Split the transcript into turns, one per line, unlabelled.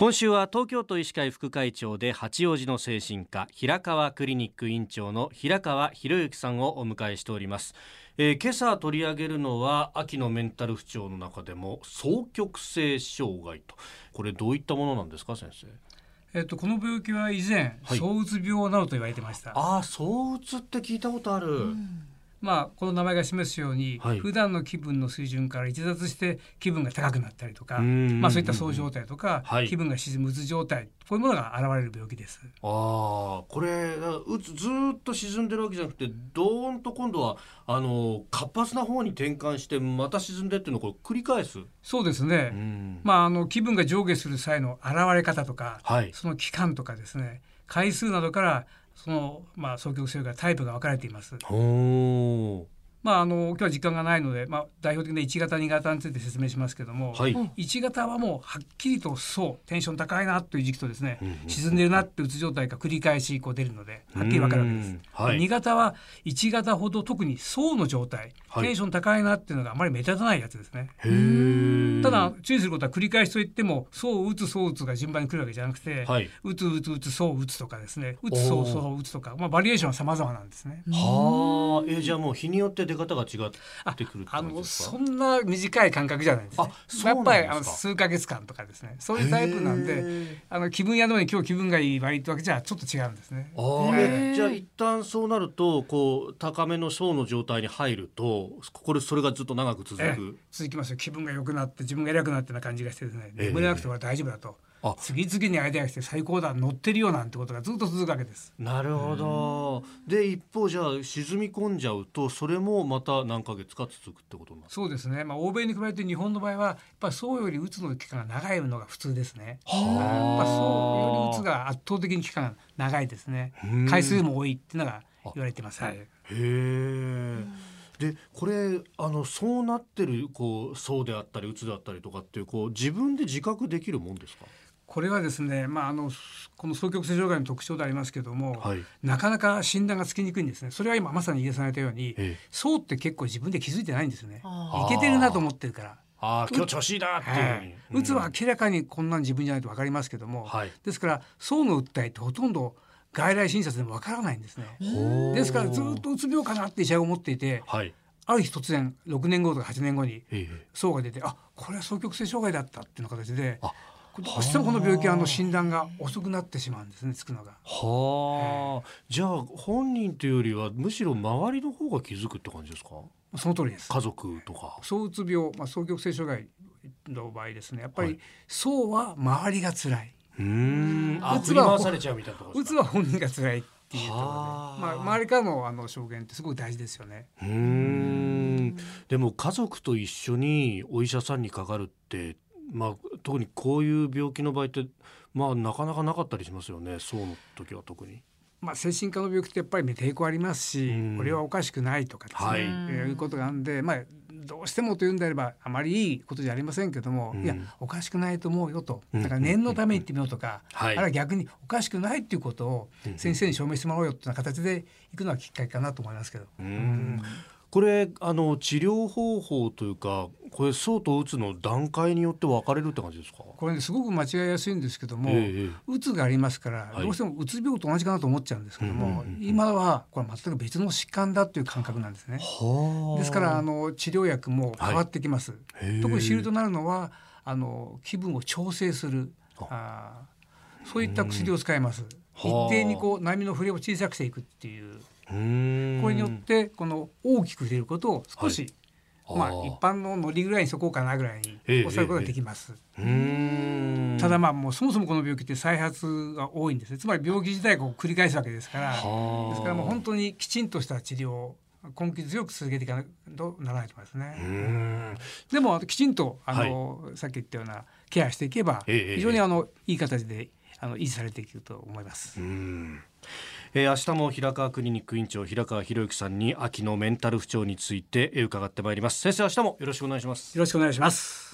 今週は東京都医師会副会長で八王子の精神科平川クリニック院長の平川博之さんをお迎えしております、えー、今朝取り上げるのは秋のメンタル不調の中でも双極性障害と。これどういったものなんですか先生？
えっと、この病気は以前、はい、躁うつ病などと言われてました。
ああ、躁うつって聞いたことある。うん
まあ、この名前が示すように、はい、普段の気分の水準から逸脱して気分が高くなったりとか、まあ、そういったそう状態とか、はい、気分が沈むうつ状態こういうものが現れる病気です。
ああこれうつずっと沈んでるわけじゃなくてどーんと今度はあの活発な方に転換してまた沈んでっていうのをこれ繰り返す？
そうですね、まあ、あの気分が上下する際の現れ方とか、はい、その期間とかですね回数などからその、まあ、双極性がタイプが分かれています。まあ、あの今日は時間がないので、まあ、代表的な1型2型について説明しますけども、はい、1型はもうはっきりとそうテンション高いなという時期とですね、うんうん、沈んでるなってうつ状態が繰り返しこう出るのではっきり分かるわけです。はい、2型は1型ほど特に層の状態、はい、テンション高いなっていうのがあまり目立たないやつですね。ただ注意することは繰り返しといってもそう打つそう打つが順番に来るわけじゃなくて、はい、打つ打つ打つそう打つとかですね。打つそうそう打つとか、まあ、バリエーションは様々なんですね。
はあ、えー、じゃあもう日によって出方が違ってくるあの
そんな短い感覚じゃないですね。やっぱりあの数か月間とかですね。そういうタイプなんであの気分屋のように今日気分がいい割ってわけじゃちょっと違うんですね。
あじゃあ一旦そうなるとこう高めの層の状態に入るとこれそれがずっと長く続く。
続きますよ。気分が良くなって自分が偉くなってな感じがしてですね。眠れなくては大丈夫だと。次々にアイデアが来て最高だ乗ってるよなんてことがずっと続くわけです。
なるほど。で一方じゃあ沈み込んじゃうとそれもまた何ヶ月か続くってことな
そうですね。まあ欧米に比べて日本の場合はやっぱそうよりうつの期間が長いのが普通ですね。はあ。やっぱそうよりうつが圧倒的に期間が長いですね。回数も多いっていうのが言われてます。はい、へ
え。でこれあのそうなってるこうそうであったりうつであったりとかっていうこう自分で自覚できるもんですか？
これはですね、まあ、あのこの双極性障害の特徴でありますけども、はい、なかなか診断がつきにくいんですね。それは今まさに言えされたように、ええ、そうって結構自分で気づいてないんですよね。いけてるなと思ってるから。
あ今日調子いいだっていう、はい、
うつは明らかにこんなん自分じゃないと分かりますけども、はい、ですから層の訴えってほとんど外来診察でも分からないんですね。ですからずっとうつ病かなって医者が思っていて、はい、ある日突然6年後とか8年後に層が出てあこれは双極性障害だったっていう形でどうしてもこの病気はあの診断が遅くなってしまうんですねつくのが。
はあ、じゃあ本人というよりはむしろ周りの方が気づくって感じですか？
その通りです。
家族とか。
躁うつ病、まあ、双極性障害の場合ですねやっぱり層は周りが辛い。
うん。あ振り回されちゃうみたいな
うつは本人が辛いっていうところで、まあ、周りからのあの証言ってすごく大事ですよね。
うん。でも家族と一緒にお医者さんにかかるってまあ、特にこういう病気の場合って、まあ、なかなかなかったりしますよね。そうの時は特に。
まあ、精神科の病気ってやっぱり、ね、抵抗ありますし、うん、これはおかしくないとかですね、はい、いうことがあるんで、まあ、どうしてもというんであればあまりいいことじゃありませんけども、うん、いやおかしくないと思うよと。だから念のために言ってみようとか、うん、あるいは逆におかしくないっていうことを先生に証明してもらおうよっていう形でいくのはきっかけかなと思いますけど。うん
これあの治療方法というかこれそうとうつの段階によって分かれるって感じですか？
これ、ね、すごく間違いやすいんですけども、えうつがありますから、はい、どうしてもうつ病と同じかなと思っちゃうんですけども、今はこれ全く別の疾患だっていう感覚なんですね。ですからあの治療薬も変わってきます。はい、特に主流となるのはあの気分を調整するあ。そういった薬を使います。一定にこう波の振れを小さくしていくっていうこれによってこの大きく触れることを少し、はい、まあ一般のノリぐらいにそこうかなぐらいに抑えることができます。えー、ただまあもうそもそもこの病気って再発が多いんですね。つまり病気自体が繰り返すわけですから、ですからもう本当にきちんとした治療を根気強く続けていかないとならないと思いますね。でもきちんとあの、はい、さっき言ったようなケアしていけば、非常にあのいい形であの維持されていくと思います。
えー、明日も平川クリニック院長平川博之さんに秋のメンタル不調について伺ってまいります。先生明日もよろしくお願いします。
よろしくお願いします。